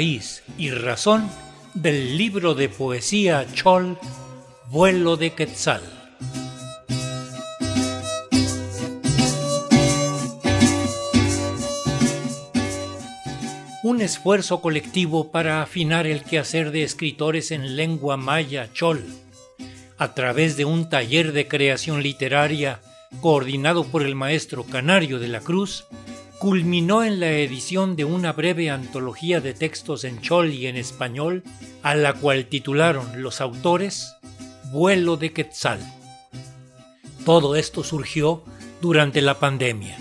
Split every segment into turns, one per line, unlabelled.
y razón del libro de poesía Chol, Vuelo de Quetzal. Un esfuerzo colectivo para afinar el quehacer de escritores en lengua maya Chol, a través de un taller de creación literaria coordinado por el maestro Canario de la Cruz, culminó en la edición de una breve antología de textos en chol y en español, a la cual titularon los autores Vuelo de Quetzal. Todo esto surgió durante la pandemia.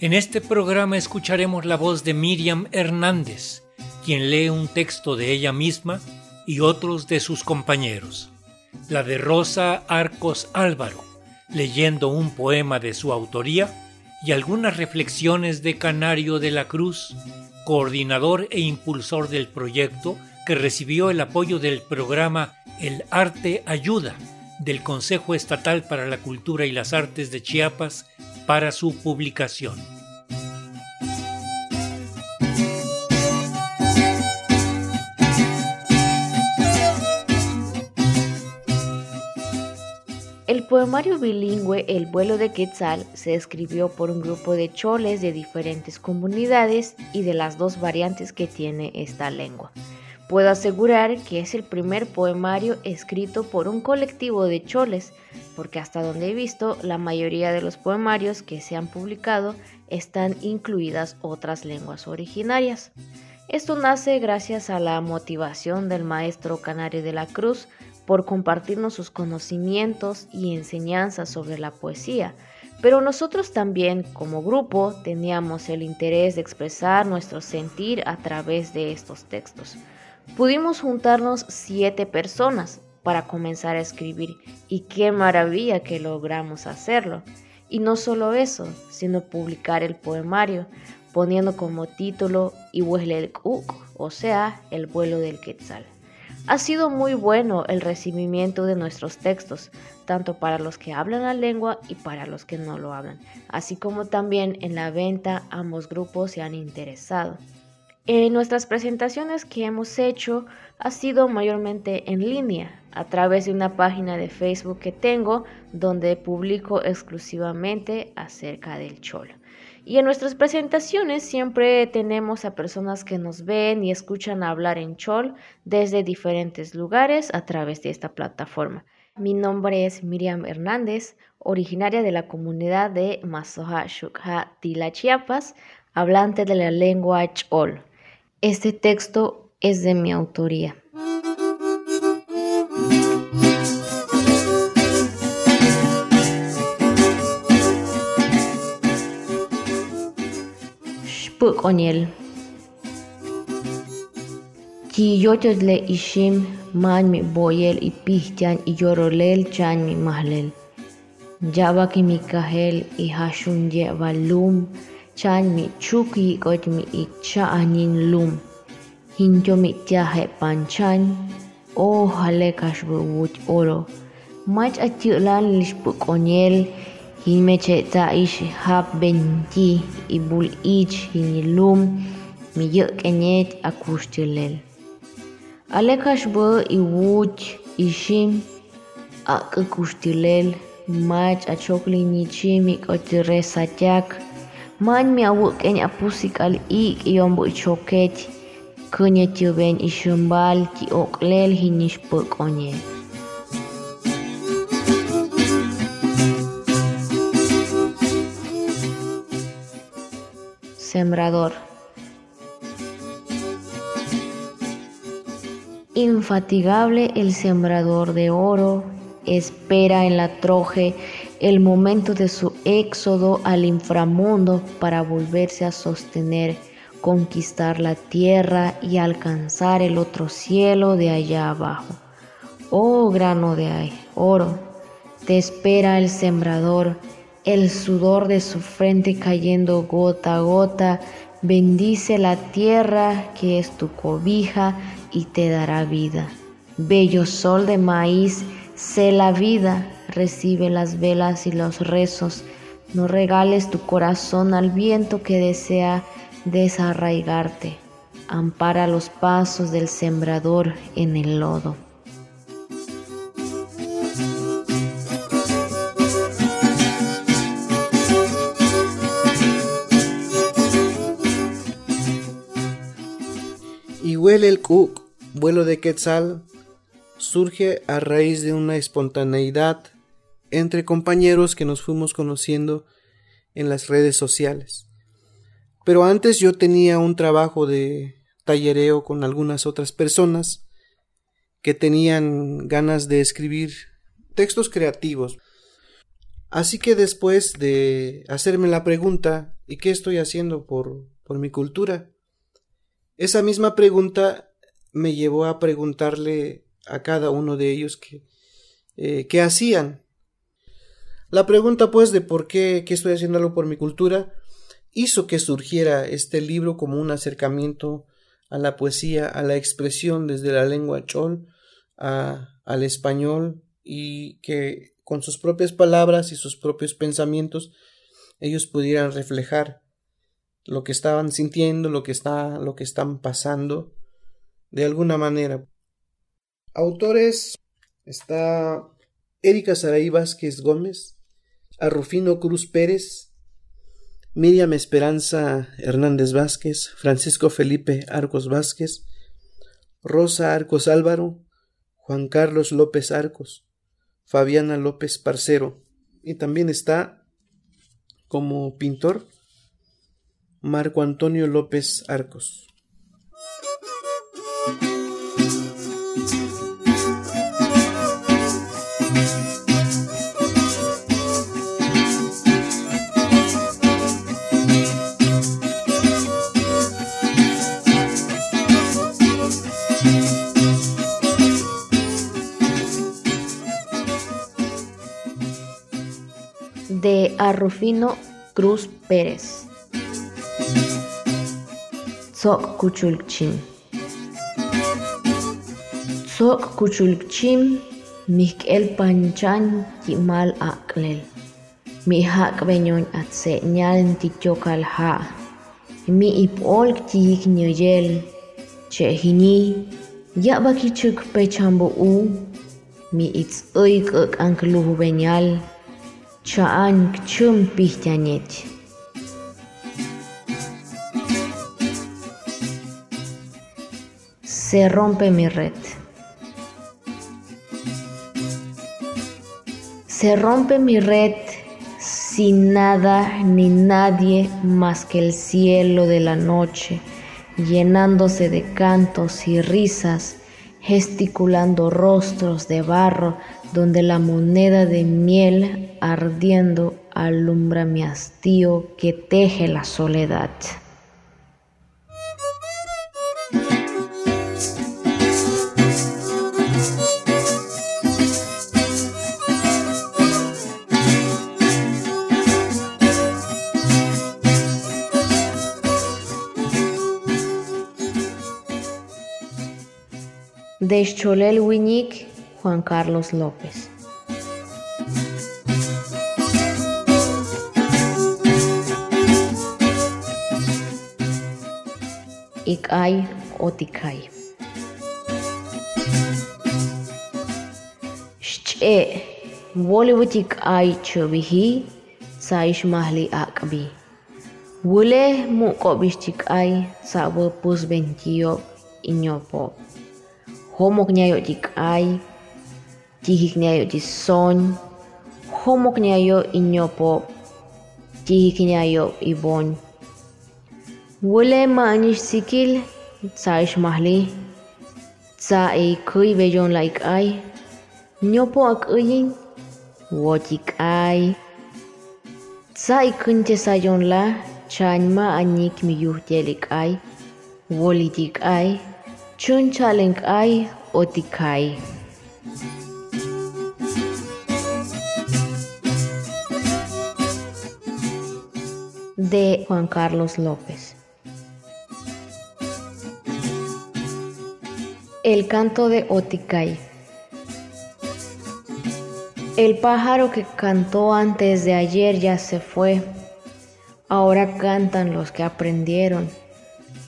En este programa escucharemos la voz de Miriam Hernández, quien lee un texto de ella misma y otros de sus compañeros. La de Rosa Arcos Álvaro, leyendo un poema de su autoría y algunas reflexiones de Canario de la Cruz, coordinador e impulsor del proyecto que recibió el apoyo del programa El Arte Ayuda del Consejo Estatal para la Cultura y las Artes de Chiapas para su publicación.
Poemario bilingüe El vuelo de Quetzal se escribió por un grupo de choles de diferentes comunidades y de las dos variantes que tiene esta lengua. Puedo asegurar que es el primer poemario escrito por un colectivo de choles, porque hasta donde he visto, la mayoría de los poemarios que se han publicado están incluidas otras lenguas originarias. Esto nace gracias a la motivación del maestro Canario de la Cruz por compartirnos sus conocimientos y enseñanzas sobre la poesía, pero nosotros también como grupo teníamos el interés de expresar nuestro sentir a través de estos textos. Pudimos juntarnos siete personas para comenzar a escribir y qué maravilla que logramos hacerlo. Y no solo eso, sino publicar el poemario, poniendo como título Ihuehlelkuk, o sea, el vuelo del Quetzal. Ha sido muy bueno el recibimiento de nuestros textos, tanto para los que hablan la lengua y para los que no lo hablan, así como también en la venta ambos grupos se han interesado. En nuestras presentaciones que hemos hecho ha sido mayormente en línea, a través de una página de Facebook que tengo donde publico exclusivamente acerca del cholo. Y en nuestras presentaciones siempre tenemos a personas que nos ven y escuchan hablar en Chol desde diferentes lugares a través de esta plataforma. Mi nombre es Miriam Hernández, originaria de la comunidad de Masoja Shukha Tila Chiapas, hablante de la lengua Chol. Este texto es de mi autoría. लिप अनल जस मा बोयल इपिच चाहिँ जरलेल चाँजेल जावा किमिहे हसु जुम चाँजु इच्छा नि लुम हिजो मि चाह पञ्चाय ओरो, हालसबो ओर माल लिचपको Himechetzaish hab benti ibul ich hinilum miyekkenet akushtilel. Alekash bo iwuch ishim akakushtilel mach achokli nichimik otiresatyak man mi awuken apusik al ik iyombo ichoket kunye tiuben ishumbal ti oklel hinishpuk onyet. Sembrador. Infatigable el sembrador de oro, espera en la troje el momento de su éxodo al inframundo para volverse a sostener, conquistar la tierra y alcanzar el otro cielo de allá abajo. Oh grano de oro, te espera el sembrador el sudor de su frente cayendo gota a gota, bendice la tierra que es tu cobija y te dará vida. Bello sol de maíz, sé la vida, recibe las velas y los rezos, no regales tu corazón al viento que desea desarraigarte. ampara los pasos del sembrador en el lodo.
Cuc, vuelo de quetzal, surge a raíz de una espontaneidad entre compañeros que nos fuimos conociendo en las redes sociales. Pero antes yo tenía un trabajo de tallereo con algunas otras personas que tenían ganas de escribir textos creativos. Así que después de hacerme la pregunta ¿y qué estoy haciendo por, por mi cultura? Esa misma pregunta me llevó a preguntarle a cada uno de ellos qué, eh, qué hacían. La pregunta, pues, de por qué, estoy haciendo algo por mi cultura, hizo que surgiera este libro como un acercamiento a la poesía, a la expresión desde la lengua chol al español y que con sus propias palabras y sus propios pensamientos ellos pudieran reflejar lo que estaban sintiendo, lo que está, lo que están pasando de alguna manera. Autores está Erika Saray Vázquez Gómez, a Rufino Cruz Pérez, Miriam Esperanza Hernández Vázquez, Francisco Felipe Arcos Vázquez, Rosa Arcos Álvaro, Juan Carlos López Arcos, Fabiana López Parcero, y también está como pintor Marco Antonio López Arcos.
Rufino Cruz Pérez. Sok Kuchulchim. Sok Kuchulchim Mikel Panchan Yimal Aklel. Mi hak benyon at se nyal tichokal ha. Mi ipol tihik nyoyel. Che hini. Ya bakichuk pechambo u. Mi its oik ankluhu. Chaan kchum pihtanet. Se rompe mi red. Se rompe mi red sin nada ni nadie más que el cielo de la noche, llenándose de cantos y risas, gesticulando rostros de barro donde la moneda de miel ardiendo alumbra mi hastío que teje la soledad. De Cholel Wiñic Juan Carlos López. Icay Oticay. Shche Bollywoodic ay chobihi saish mahli akbi. Wule mukobishtik ay sabo pus benchiyo inyopop. Homok nyayotik ay тихих gnyayo ti son, homo gnyayo inyopo, tihik gnyayo ibon. Wole maanish sikil, tsaish mahli, tsa e kuy beyon laik ay, nyopo ak uyin, wotik ay. Tsa e kunte sayon la, chanma anik miyuhtelik ay, wolitik ay, chunchalenk ay, otik ay. De Juan Carlos López. El canto de Oticay. El pájaro que cantó antes de ayer ya se fue. Ahora cantan los que aprendieron.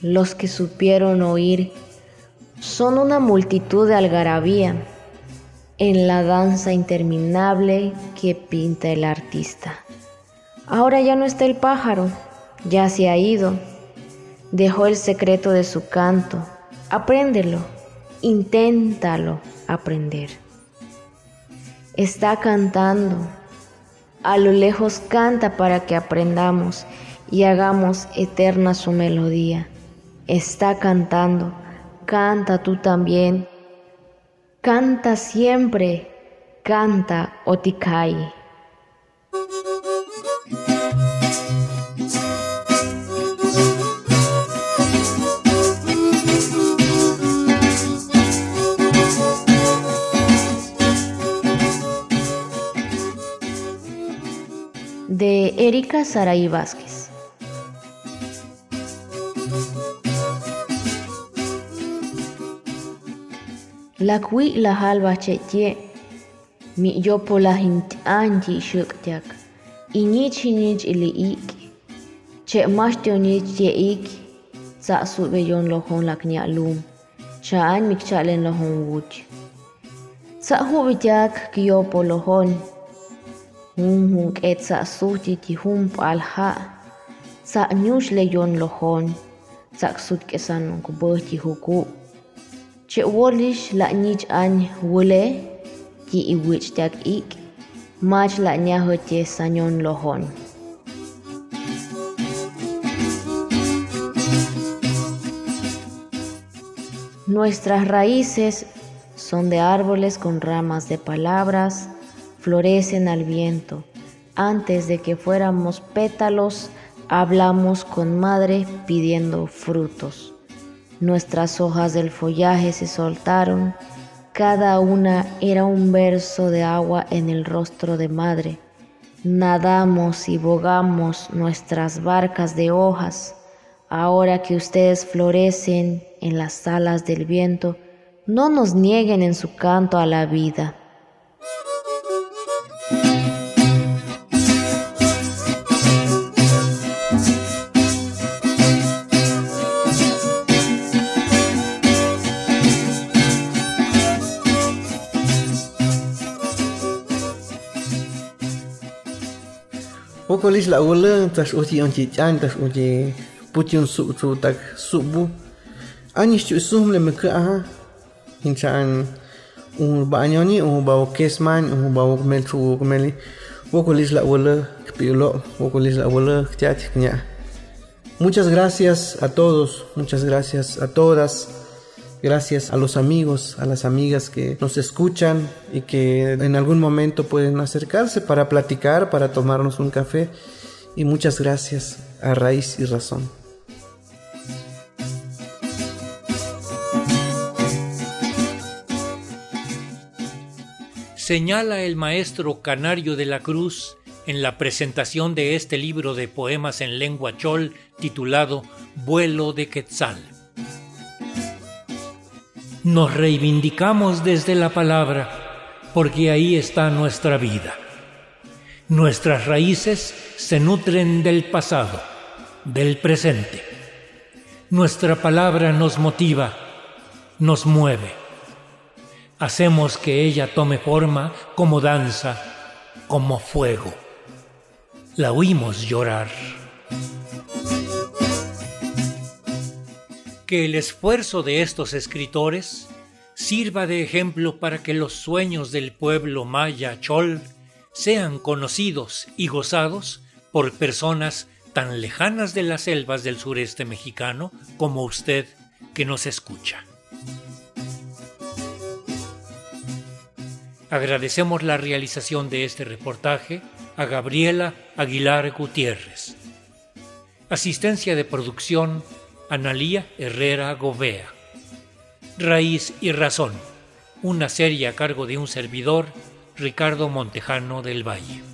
los que supieron oír, son una multitud de algarabía en la danza interminable que pinta el artista. Ahora ya no está el pájaro, ya se ha ido, dejó el secreto de su canto. Apréndelo, inténtalo aprender. Está cantando, a lo lejos canta para que aprendamos y hagamos eterna su melodía. Está cantando, canta tú también. Canta siempre, canta Otikai. Erika Saray Vázquez. La cui la halva chetie, mi yo po la hint anji shuktiak, y nich nich ili ik, che mashtio nich ye ik, sa su beyon lohon la knya lum, cha an mik chalen lohon wuch. Sa hu bitiak kiyo po lohon, Hun hun etsa suti ti hun palha. Sa nyush le yon lohon. Sa ksut kesan ko ti huku. Che wolish la nich an wule ti iwich tak ik. Mach la nya hote sanyon lohon. Nuestras raíces son de árboles con ramas de palabras, florecen al viento. Antes de que fuéramos pétalos, hablamos con madre pidiendo frutos. Nuestras hojas del follaje se soltaron, cada una era un verso de agua en el rostro de madre. Nadamos y bogamos nuestras barcas de hojas. Ahora que ustedes florecen en las alas del viento, no nos nieguen en su canto a la vida.
Oh, o kolis la ulen tas uti on ti tan tas uti putin su tu tak subu ani shtu sum le meka aha. Hinchan un baño ni un bau kesman, un bau okmel chu okmeli o la ulen kpilo o kolis la ulen tiat knya muchas gracias a todos muchas gracias a todas. Gracias a los amigos, a las amigas que nos escuchan y que en algún momento pueden acercarse para platicar, para tomarnos un café. Y muchas gracias a Raíz y Razón.
Señala el maestro Canario de la Cruz en la presentación de este libro de poemas en lengua chol titulado Vuelo de Quetzal. Nos reivindicamos desde la palabra porque ahí está nuestra vida. Nuestras raíces se nutren del pasado, del presente. Nuestra palabra nos motiva, nos mueve. Hacemos que ella tome forma como danza, como fuego. La oímos llorar. Que el esfuerzo de estos escritores sirva de ejemplo para que los sueños del pueblo maya chol sean conocidos y gozados por personas tan lejanas de las selvas del sureste mexicano como usted que nos escucha. Agradecemos la realización de este reportaje a Gabriela Aguilar Gutiérrez. Asistencia de producción Analía Herrera Govea. Raíz y Razón, una serie a cargo de un servidor, Ricardo Montejano del Valle.